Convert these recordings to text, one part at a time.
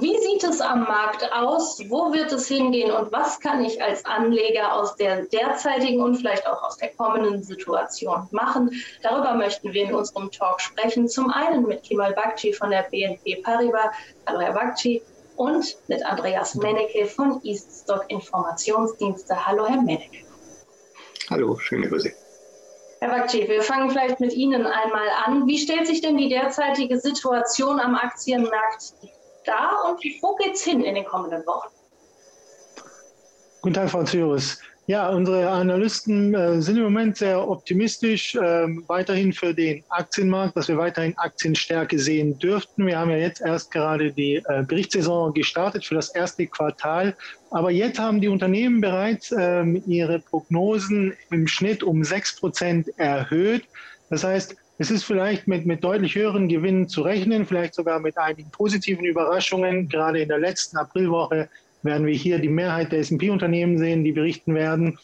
Wie sieht es am Markt aus? Wo wird es hingehen? Und was kann ich als Anleger aus der derzeitigen und vielleicht auch aus der kommenden Situation machen? Darüber möchten wir in unserem Talk sprechen. Zum einen mit Kemal Bakci von der BNP Paribas. Hallo, Herr Bakci. Und mit Andreas Mennecke von Eaststock Informationsdienste. Hallo, Herr Mennecke. Hallo, schöne Grüße. Herr Bakci, wir fangen vielleicht mit Ihnen einmal an. Wie stellt sich denn die derzeitige Situation am Aktienmarkt da und wo geht es hin in den kommenden Wochen? Guten Tag, Frau Zürus. Ja, unsere Analysten äh, sind im Moment sehr optimistisch, äh, weiterhin für den Aktienmarkt, dass wir weiterhin Aktienstärke sehen dürften. Wir haben ja jetzt erst gerade die äh, Berichtssaison gestartet für das erste Quartal. Aber jetzt haben die Unternehmen bereits ähm, ihre Prognosen im Schnitt um sechs Prozent erhöht. Das heißt, es ist vielleicht mit, mit deutlich höheren Gewinnen zu rechnen, vielleicht sogar mit einigen positiven Überraschungen. Gerade in der letzten Aprilwoche werden wir hier die Mehrheit der S&P-Unternehmen sehen, die berichten werden.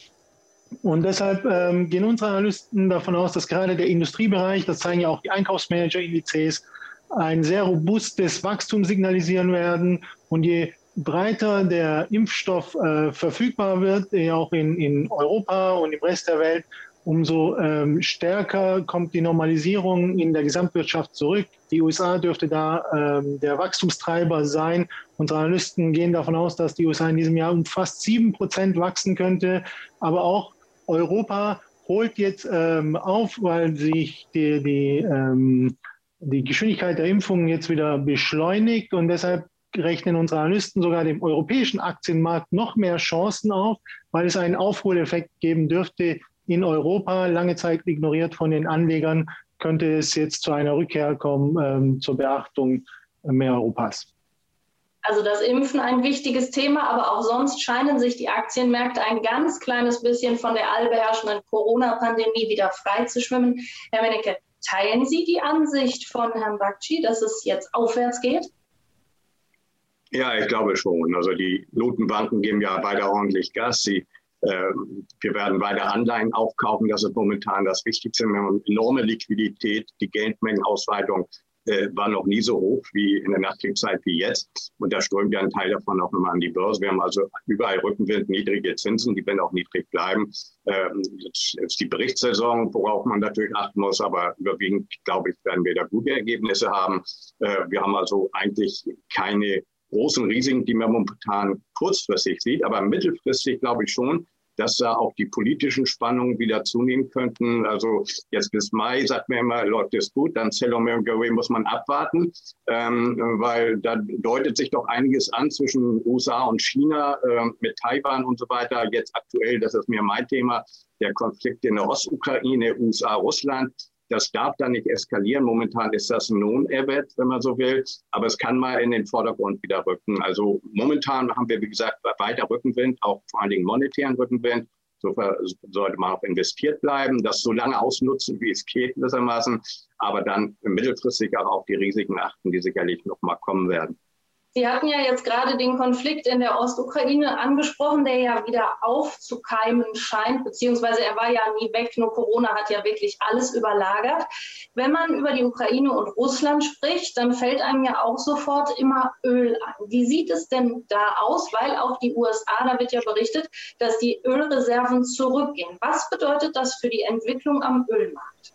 Und deshalb ähm, gehen unsere Analysten davon aus, dass gerade der Industriebereich, das zeigen ja auch die Einkaufsmanager-Indizes, ein sehr robustes Wachstum signalisieren werden. Und je breiter der Impfstoff äh, verfügbar wird, auch in, in Europa und im Rest der Welt, umso ähm, stärker kommt die Normalisierung in der Gesamtwirtschaft zurück. Die USA dürfte da ähm, der Wachstumstreiber sein. Unsere Analysten gehen davon aus, dass die USA in diesem Jahr um fast sieben Prozent wachsen könnte. Aber auch Europa holt jetzt ähm, auf, weil sich die, die, ähm, die Geschwindigkeit der Impfungen jetzt wieder beschleunigt. Und deshalb rechnen unsere Analysten sogar dem europäischen Aktienmarkt noch mehr Chancen auf, weil es einen Aufholeffekt geben dürfte in Europa, lange Zeit ignoriert von den Anlegern, könnte es jetzt zu einer Rückkehr kommen ähm, zur Beachtung mehr Europas. Also das Impfen ein wichtiges Thema, aber auch sonst scheinen sich die Aktienmärkte ein ganz kleines bisschen von der allbeherrschenden Corona-Pandemie wieder frei zu schwimmen. Herr Mennecke, teilen Sie die Ansicht von Herrn Bakci, dass es jetzt aufwärts geht? Ja, ich glaube schon. Also die Notenbanken geben ja weiter ordentlich Gas. Sie wir werden weiter Anleihen aufkaufen. Das ist momentan das Wichtigste. Wir haben enorme Liquidität. Die Geldmengenausweitung äh, war noch nie so hoch wie in der Nachkriegszeit wie jetzt. Und da strömt ja ein Teil davon auch immer an die Börse. Wir haben also überall Rückenwind, niedrige Zinsen, die werden auch niedrig bleiben. Ähm, jetzt ist die Berichtssaison, worauf man natürlich achten muss, aber überwiegend, glaube ich, werden wir da gute Ergebnisse haben. Äh, wir haben also eigentlich keine großen Risiken, die man momentan kurzfristig sieht. Aber mittelfristig glaube ich schon, dass da auch die politischen Spannungen wieder zunehmen könnten. Also jetzt bis Mai sagt man immer, läuft es gut, dann Celomere muss man abwarten, ähm, weil da deutet sich doch einiges an zwischen USA und China äh, mit Taiwan und so weiter. Jetzt aktuell, das ist mir mein Thema, der Konflikt in der Ostukraine, USA, Russland. Das darf da nicht eskalieren. Momentan ist das ein Non-Event, wenn man so will. Aber es kann mal in den Vordergrund wieder rücken. Also momentan haben wir, wie gesagt, weiter Rückenwind, auch vor allen Dingen monetären Rückenwind. So sollte man auch investiert bleiben, das so lange ausnutzen, wie es geht, gewissermaßen. Aber dann mittelfristig auch auf die Risiken achten, die sicherlich noch mal kommen werden. Sie hatten ja jetzt gerade den Konflikt in der Ostukraine angesprochen, der ja wieder aufzukeimen scheint, beziehungsweise er war ja nie weg, nur Corona hat ja wirklich alles überlagert. Wenn man über die Ukraine und Russland spricht, dann fällt einem ja auch sofort immer Öl an. Wie sieht es denn da aus? Weil auch die USA, da wird ja berichtet, dass die Ölreserven zurückgehen. Was bedeutet das für die Entwicklung am Ölmarkt?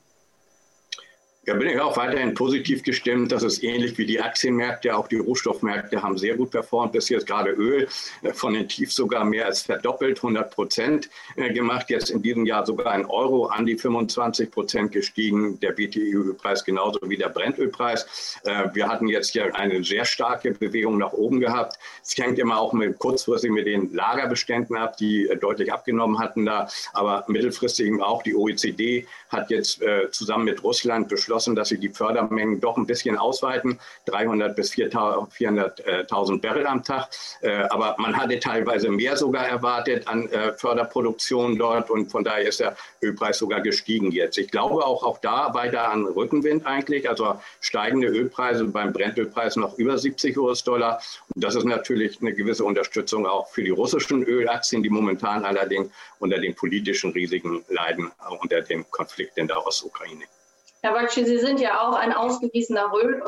Ja, bin ich auch weiterhin positiv gestimmt. Das ist ähnlich wie die Aktienmärkte. Auch die Rohstoffmärkte haben sehr gut performt. Bis jetzt gerade Öl äh, von den Tiefs sogar mehr als verdoppelt, 100 Prozent äh, gemacht. Jetzt in diesem Jahr sogar ein Euro an die 25 Prozent gestiegen. Der BTI-Ölpreis genauso wie der Brentölpreis. Äh, wir hatten jetzt hier eine sehr starke Bewegung nach oben gehabt. Es hängt immer auch mit, kurzfristig mit den Lagerbeständen ab, die deutlich abgenommen hatten da. Aber mittelfristig auch die OECD hat jetzt zusammen mit Russland beschlossen, beschlossen, dass sie die Fördermengen doch ein bisschen ausweiten, 300 bis 400.000 Barrel am Tag. Äh, aber man hatte teilweise mehr sogar erwartet an äh, Förderproduktion dort und von daher ist der Ölpreis sogar gestiegen jetzt. Ich glaube auch, auch da weiter an Rückenwind eigentlich, also steigende Ölpreise beim Brennölpreis noch über 70 US-Dollar. Und das ist natürlich eine gewisse Unterstützung auch für die russischen Ölaktien, die momentan allerdings unter den politischen Risiken leiden, unter dem Konflikt in der Ostukraine. Herr Bakshi, Sie sind ja auch ein ausgewiesener Öl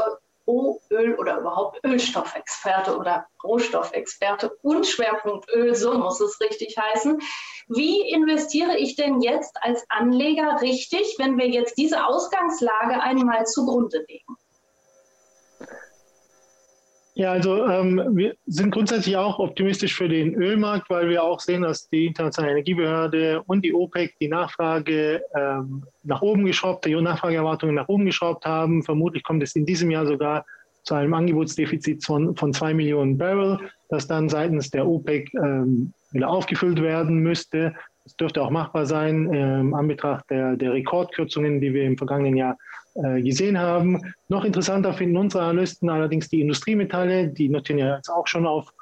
Rohöl oder überhaupt Ölstoffexperte oder Rohstoffexperte und Schwerpunkt Öl, so muss es richtig heißen. Wie investiere ich denn jetzt als Anleger richtig, wenn wir jetzt diese Ausgangslage einmal zugrunde legen? Ja, also ähm, wir sind grundsätzlich auch optimistisch für den Ölmarkt, weil wir auch sehen, dass die Internationale Energiebehörde und die OPEC die Nachfrage ähm, nach oben geschraubt, die Nachfrageerwartungen nach oben geschraubt haben. Vermutlich kommt es in diesem Jahr sogar zu einem Angebotsdefizit von, von zwei Millionen Barrel, das dann seitens der OPEC ähm, wieder aufgefüllt werden müsste. Es dürfte auch machbar sein, ähm, an Betracht der, der Rekordkürzungen, die wir im vergangenen Jahr gesehen haben. Noch interessanter finden unsere Analysten allerdings die Industriemetalle, die notieren ja jetzt auch schon auf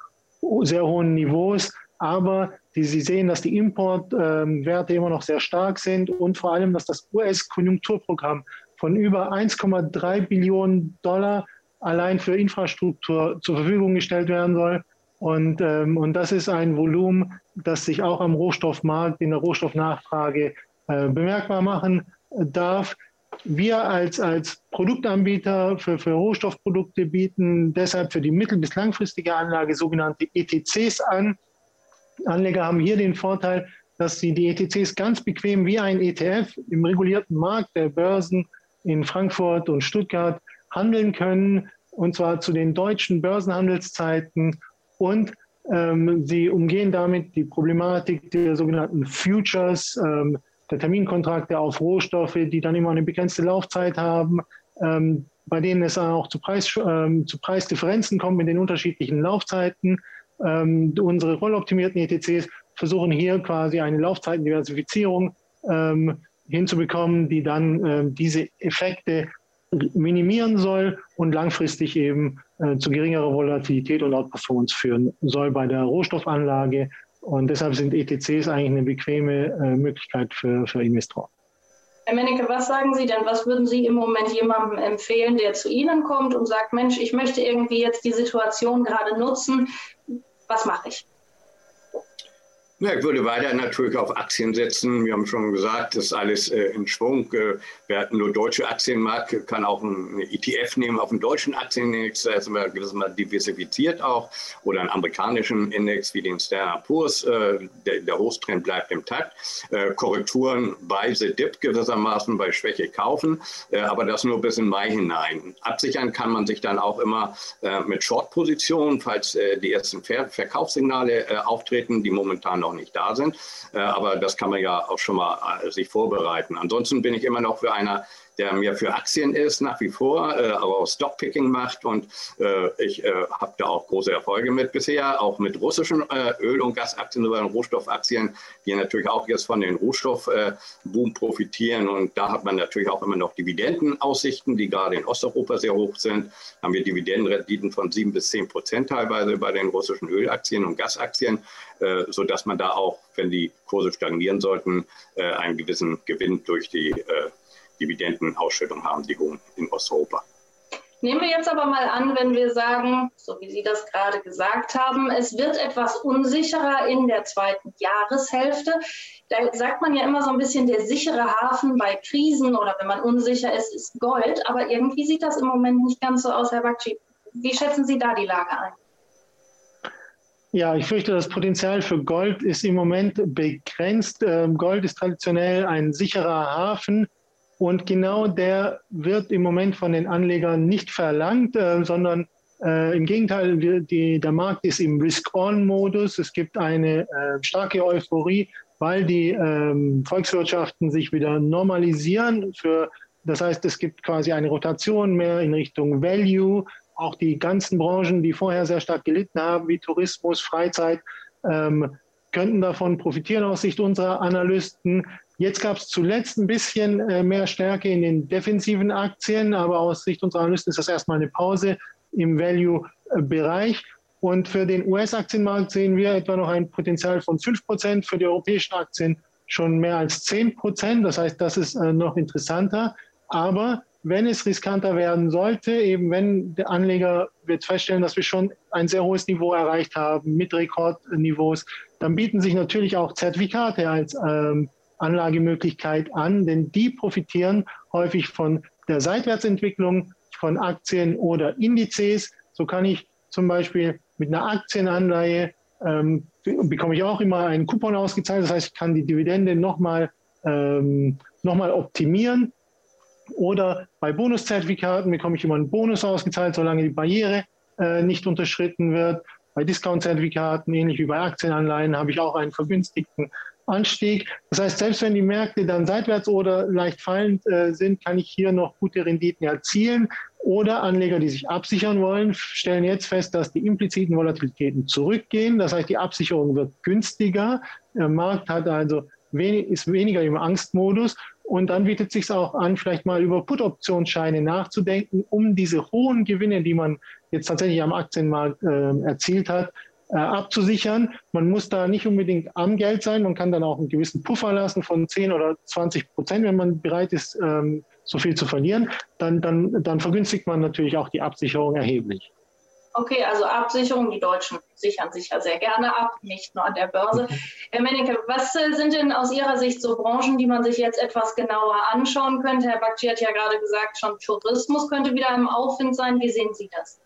sehr hohen Niveaus, aber die, sie sehen, dass die Importwerte immer noch sehr stark sind und vor allem, dass das US-Konjunkturprogramm von über 1,3 Billionen Dollar allein für Infrastruktur zur Verfügung gestellt werden soll. Und, ähm, und das ist ein Volumen, das sich auch am Rohstoffmarkt, in der Rohstoffnachfrage äh, bemerkbar machen darf. Wir als, als Produktanbieter für, für Rohstoffprodukte bieten deshalb für die mittel- bis langfristige Anlage sogenannte ETCs an. Anleger haben hier den Vorteil, dass sie die ETCs ganz bequem wie ein ETF im regulierten Markt der Börsen in Frankfurt und Stuttgart handeln können, und zwar zu den deutschen Börsenhandelszeiten. Und ähm, sie umgehen damit die Problematik der sogenannten Futures, ähm, der Terminkontrakte auf Rohstoffe, die dann immer eine begrenzte Laufzeit haben, ähm, bei denen es auch zu, Preis, ähm, zu Preisdifferenzen kommt mit den unterschiedlichen Laufzeiten. Ähm, unsere rolloptimierten ETCs versuchen hier quasi eine Laufzeitendiversifizierung ähm, hinzubekommen, die dann äh, diese Effekte minimieren soll und langfristig eben äh, zu geringerer Volatilität und Outperformance führen soll bei der Rohstoffanlage und deshalb sind ETCs eigentlich eine bequeme äh, Möglichkeit für, für Investoren. Herr Mennecke, was sagen Sie denn? Was würden Sie im Moment jemandem empfehlen, der zu Ihnen kommt und sagt, Mensch, ich möchte irgendwie jetzt die Situation gerade nutzen. Was mache ich? Ja, ich würde weiter natürlich auf Aktien setzen. Wir haben schon gesagt, das ist alles äh, in Schwung. Äh, wir hatten nur deutsche Aktienmarkt, kann auch ein ETF nehmen auf den deutschen Aktienindex, da ist man gewissermaßen diversifiziert auch, oder einen amerikanischen Index wie den Standard Poor's. Äh, der, der Hochtrend bleibt im Takt. Äh, Korrekturen bei The Dip gewissermaßen bei Schwäche kaufen, äh, aber das nur bis in Mai hinein. Absichern kann man sich dann auch immer äh, mit Short-Positionen, falls die ersten Ver Verkaufssignale auftreten, die momentan noch nicht da sind. Äh, aber das kann man ja auch schon mal äh, sich vorbereiten. Ansonsten bin ich immer noch für einer der mir für Aktien ist nach wie vor, äh, aber auch Stockpicking macht und äh, ich äh, habe da auch große Erfolge mit bisher, auch mit russischen äh, Öl- und Gasaktien, sogar Rohstoffaktien, die natürlich auch jetzt von den Rohstoffboom profitieren und da hat man natürlich auch immer noch Dividendenaussichten, die gerade in Osteuropa sehr hoch sind. Haben wir Dividendenrenditen von sieben bis zehn Prozent teilweise bei den russischen Ölaktien und Gasaktien, äh, sodass man da auch, wenn die Kurse stagnieren sollten, äh, einen gewissen Gewinn durch die Dividendenausschüttung haben, die hohen in Osteuropa. Nehmen wir jetzt aber mal an, wenn wir sagen, so wie Sie das gerade gesagt haben, es wird etwas unsicherer in der zweiten Jahreshälfte. Da sagt man ja immer so ein bisschen, der sichere Hafen bei Krisen oder wenn man unsicher ist, ist Gold. Aber irgendwie sieht das im Moment nicht ganz so aus, Herr Bakci. Wie schätzen Sie da die Lage ein? Ja, ich fürchte, das Potenzial für Gold ist im Moment begrenzt. Ähm, Gold ist traditionell ein sicherer Hafen und genau der wird im Moment von den Anlegern nicht verlangt, äh, sondern äh, im Gegenteil, die, die, der Markt ist im Risk-On-Modus. Es gibt eine äh, starke Euphorie, weil die ähm, Volkswirtschaften sich wieder normalisieren. Für, das heißt, es gibt quasi eine Rotation mehr in Richtung Value. Auch die ganzen Branchen, die vorher sehr stark gelitten haben, wie Tourismus, Freizeit, ähm, könnten davon profitieren aus Sicht unserer Analysten. Jetzt gab es zuletzt ein bisschen äh, mehr Stärke in den defensiven Aktien, aber aus Sicht unserer Analysten ist das erstmal eine Pause im Value-Bereich. Und für den US-Aktienmarkt sehen wir etwa noch ein Potenzial von 5 Prozent, für die europäischen Aktien schon mehr als 10 Prozent. Das heißt, das ist äh, noch interessanter. Aber wenn es riskanter werden sollte, eben wenn der Anleger wird feststellen, dass wir schon ein sehr hohes Niveau erreicht haben mit Rekordniveaus, dann bieten sich natürlich auch Zertifikate als ähm, Anlagemöglichkeit an, denn die profitieren häufig von der Seitwärtsentwicklung von Aktien oder Indizes. So kann ich zum Beispiel mit einer Aktienanleihe ähm, bekomme ich auch immer einen Coupon ausgezahlt. Das heißt, ich kann die Dividende nochmal ähm, noch optimieren. Oder bei Bonuszertifikaten bekomme ich immer einen Bonus ausgezahlt, solange die Barriere äh, nicht unterschritten wird. Bei Discount-Zertifikaten, ähnlich wie bei Aktienanleihen, habe ich auch einen vergünstigten Anstieg. Das heißt, selbst wenn die Märkte dann seitwärts oder leicht fallend äh, sind, kann ich hier noch gute Renditen erzielen. Oder Anleger, die sich absichern wollen, stellen jetzt fest, dass die impliziten Volatilitäten zurückgehen. Das heißt, die Absicherung wird günstiger. Der Markt hat also wenig, ist weniger im Angstmodus. Und dann bietet es sich auch an, vielleicht mal über Put-Optionsscheine nachzudenken, um diese hohen Gewinne, die man jetzt tatsächlich am Aktienmarkt äh, erzielt hat, abzusichern. Man muss da nicht unbedingt am Geld sein. Man kann dann auch einen gewissen Puffer lassen von 10 oder 20 Prozent, wenn man bereit ist, ähm, so viel zu verlieren. Dann, dann, dann vergünstigt man natürlich auch die Absicherung erheblich. Okay, also Absicherung, die Deutschen sichern sich ja sehr gerne ab, nicht nur an der Börse. Herr Menneke, was äh, sind denn aus Ihrer Sicht so Branchen, die man sich jetzt etwas genauer anschauen könnte? Herr Bakci hat ja gerade gesagt, schon Tourismus könnte wieder im Aufwind sein. Wie sehen Sie das?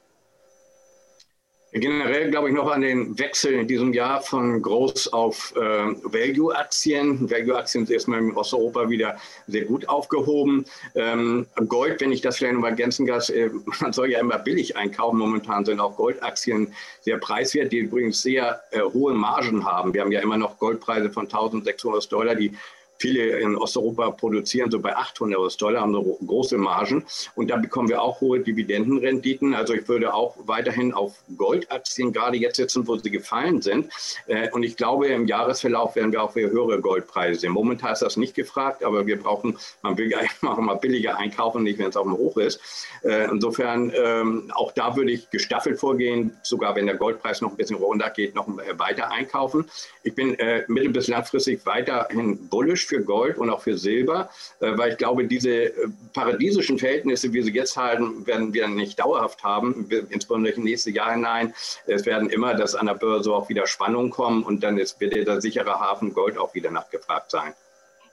Generell glaube ich noch an den Wechsel in diesem Jahr von Groß auf äh, Value-Aktien. Value-Aktien sind erstmal in Osteuropa wieder sehr gut aufgehoben. Ähm, Gold, wenn ich das vielleicht noch mal ergänzen kann, äh, man soll ja immer billig einkaufen. Momentan sind auch Goldaktien sehr preiswert, die übrigens sehr äh, hohe Margen haben. Wir haben ja immer noch Goldpreise von 1600 Dollar, die Viele in Osteuropa produzieren so bei 800 US-Dollar, haben so große Margen. Und da bekommen wir auch hohe Dividendenrenditen. Also ich würde auch weiterhin auf Goldaktien gerade jetzt setzen, wo sie gefallen sind. Äh, und ich glaube, im Jahresverlauf werden wir auch wieder höhere Goldpreise sehen. Momentan ist das nicht gefragt, aber wir brauchen, man will ja auch mal billiger einkaufen, nicht wenn es auf dem Hoch ist. Äh, insofern, ähm, auch da würde ich gestaffelt vorgehen, sogar wenn der Goldpreis noch ein bisschen runter geht, noch weiter einkaufen. Ich bin äh, mittel- bis langfristig weiterhin bullish für Gold und auch für Silber, äh, weil ich glaube, diese äh, paradiesischen Verhältnisse, wie sie jetzt halten, werden wir nicht dauerhaft haben, insbesondere im nächsten Jahr hinein. Es werden immer, dass an der Börse auch wieder Spannungen kommen und dann ist, wird der sichere Hafen Gold auch wieder nachgefragt sein.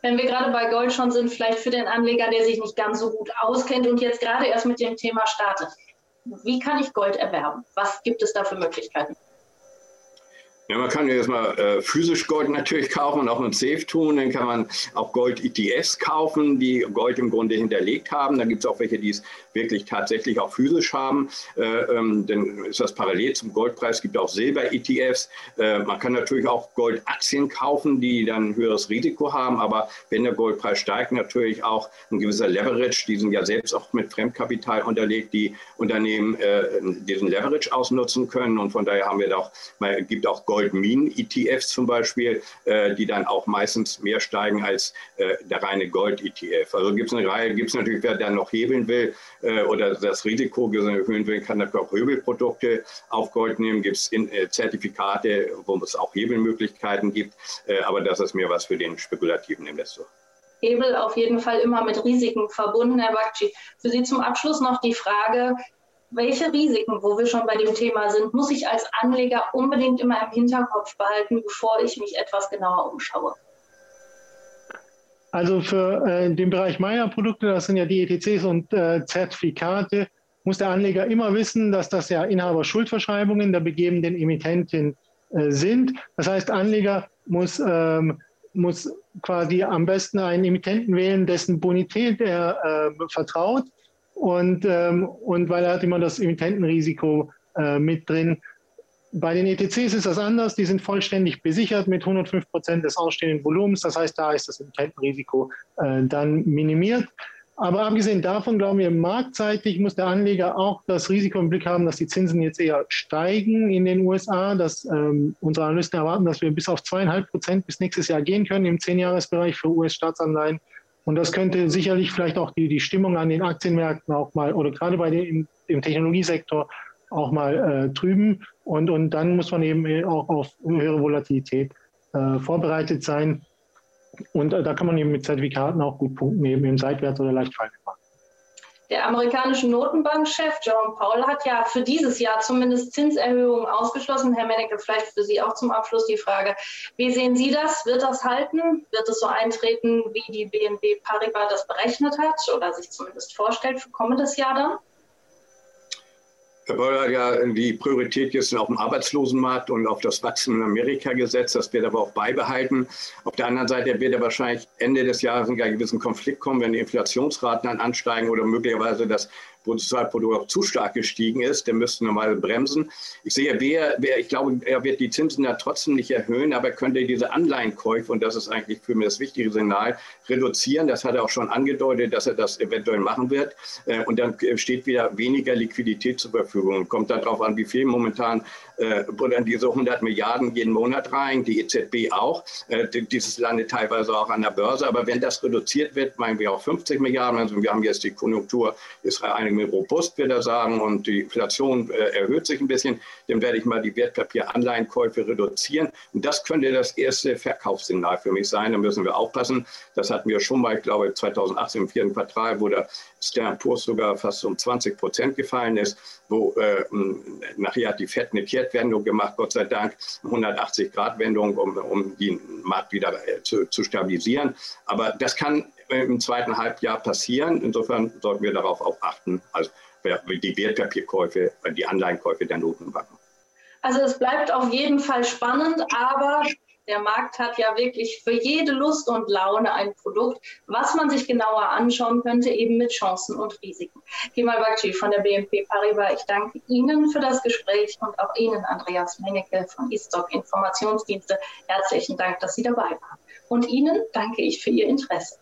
Wenn wir gerade bei Gold schon sind, vielleicht für den Anleger, der sich nicht ganz so gut auskennt und jetzt gerade erst mit dem Thema startet. Wie kann ich Gold erwerben? Was gibt es da für Möglichkeiten? Ja, man kann jetzt mal äh, physisch Gold natürlich kaufen und auch im Safe tun. Dann kann man auch Gold-ETFs kaufen, die Gold im Grunde hinterlegt haben. Dann gibt es auch welche, die es wirklich tatsächlich auch physisch haben. Äh, ähm, dann ist das parallel zum Goldpreis. Es gibt auch Silber-ETFs. Äh, man kann natürlich auch Goldaktien kaufen, die dann ein höheres Risiko haben. Aber wenn der Goldpreis steigt, natürlich auch ein gewisser Leverage. Die sind ja selbst auch mit Fremdkapital unterlegt, die Unternehmen äh, diesen Leverage ausnutzen können. Und von daher haben wir da auch, man gibt auch Gold Goldminen-ETFs zum Beispiel, äh, die dann auch meistens mehr steigen als äh, der reine Gold-ETF. Also gibt es eine Reihe, gibt es natürlich, wer dann noch hebeln will äh, oder das Risiko erhöhen will, kann natürlich auch Hebelprodukte auf Gold nehmen. Gibt es äh, Zertifikate, wo es auch Hebelmöglichkeiten gibt, äh, aber das ist mehr was für den spekulativen Investor. Hebel auf jeden Fall immer mit Risiken verbunden, Herr Bakci. Für Sie zum Abschluss noch die Frage, welche Risiken, wo wir schon bei dem Thema sind, muss ich als Anleger unbedingt immer im Hinterkopf behalten, bevor ich mich etwas genauer umschaue? Also für äh, den Bereich meiner Produkte, das sind ja die ETCs und äh, Zertifikate, muss der Anleger immer wissen, dass das ja Inhaber-Schuldverschreibungen der begebenden Emittentin äh, sind. Das heißt, Anleger muss, ähm, muss quasi am besten einen Emittenten wählen, dessen Bonität er äh, vertraut und, ähm, und weil er hat immer das Emittentenrisiko äh, mit drin. Bei den ETCs ist das anders. Die sind vollständig besichert mit 105 Prozent des ausstehenden Volumens. Das heißt, da ist das Emittentenrisiko äh, dann minimiert. Aber abgesehen davon glauben wir, marktseitig muss der Anleger auch das Risiko im Blick haben, dass die Zinsen jetzt eher steigen in den USA. Dass ähm, unsere Analysten erwarten, dass wir bis auf zweieinhalb Prozent bis nächstes Jahr gehen können im Zehnjahresbereich für US-Staatsanleihen. Und das könnte sicherlich vielleicht auch die, die Stimmung an den Aktienmärkten auch mal oder gerade bei dem im Technologiesektor auch mal äh, trüben. Und, und dann muss man eben auch auf höhere Volatilität äh, vorbereitet sein. Und äh, da kann man eben mit Zertifikaten auch gut punkten, eben im Seitwärts- oder Leichtfallmarkt. Der amerikanische Notenbankchef Jerome Powell hat ja für dieses Jahr zumindest Zinserhöhungen ausgeschlossen. Herr Mennecke, vielleicht für Sie auch zum Abschluss die Frage. Wie sehen Sie das? Wird das halten? Wird es so eintreten, wie die BNB Paribas das berechnet hat oder sich zumindest vorstellt für kommendes Jahr dann? Herr hat ja die Priorität jetzt auf dem Arbeitslosenmarkt und auf das Wachstum in Amerika gesetzt. Das wird aber auch beibehalten. Auf der anderen Seite wird er wahrscheinlich Ende des Jahres in einen gewissen Konflikt kommen, wenn die Inflationsraten dann ansteigen oder möglicherweise das Bruttosozialprodukt auch zu stark gestiegen ist, der müsste normal bremsen. Ich sehe, wer, wer, ich glaube, er wird die Zinsen ja trotzdem nicht erhöhen, aber er könnte diese Anleihenkäufe, und das ist eigentlich für mich das wichtige Signal, reduzieren. Das hat er auch schon angedeutet, dass er das eventuell machen wird. Äh, und dann steht wieder weniger Liquidität zur Verfügung. Kommt darauf an, wie viel momentan äh, buttern diese 100 Milliarden jeden Monat rein, die EZB auch. Äh, dieses landet teilweise auch an der Börse. Aber wenn das reduziert wird, meinen wir auch 50 Milliarden. Also wir haben jetzt die Konjunktur, ist einige robust, wird er sagen, und die Inflation äh, erhöht sich ein bisschen, dann werde ich mal die Wertpapieranleihenkäufe reduzieren. Und das könnte das erste Verkaufssignal für mich sein. Da müssen wir aufpassen. Das hatten wir schon mal, ich glaube, 2018 im vierten Quartal, wo der Standard Poor's sogar fast um 20 Prozent gefallen ist, wo äh, nachher hat die FED eine Kehrtwendung gemacht, Gott sei Dank, 180-Grad-Wendung, um, um den Markt wieder äh, zu, zu stabilisieren. Aber das kann im zweiten Halbjahr passieren. Insofern sollten wir darauf auch achten, also die Wertpapierkäufe, die Anleihenkäufe der Notenbanken. Also es bleibt auf jeden Fall spannend, aber der Markt hat ja wirklich für jede Lust und Laune ein Produkt, was man sich genauer anschauen könnte, eben mit Chancen und Risiken. Kemal Bakci von der BNP Paribas, ich danke Ihnen für das Gespräch und auch Ihnen, Andreas Mengeke von eStock Informationsdienste. Herzlichen Dank, dass Sie dabei waren. Und Ihnen danke ich für Ihr Interesse.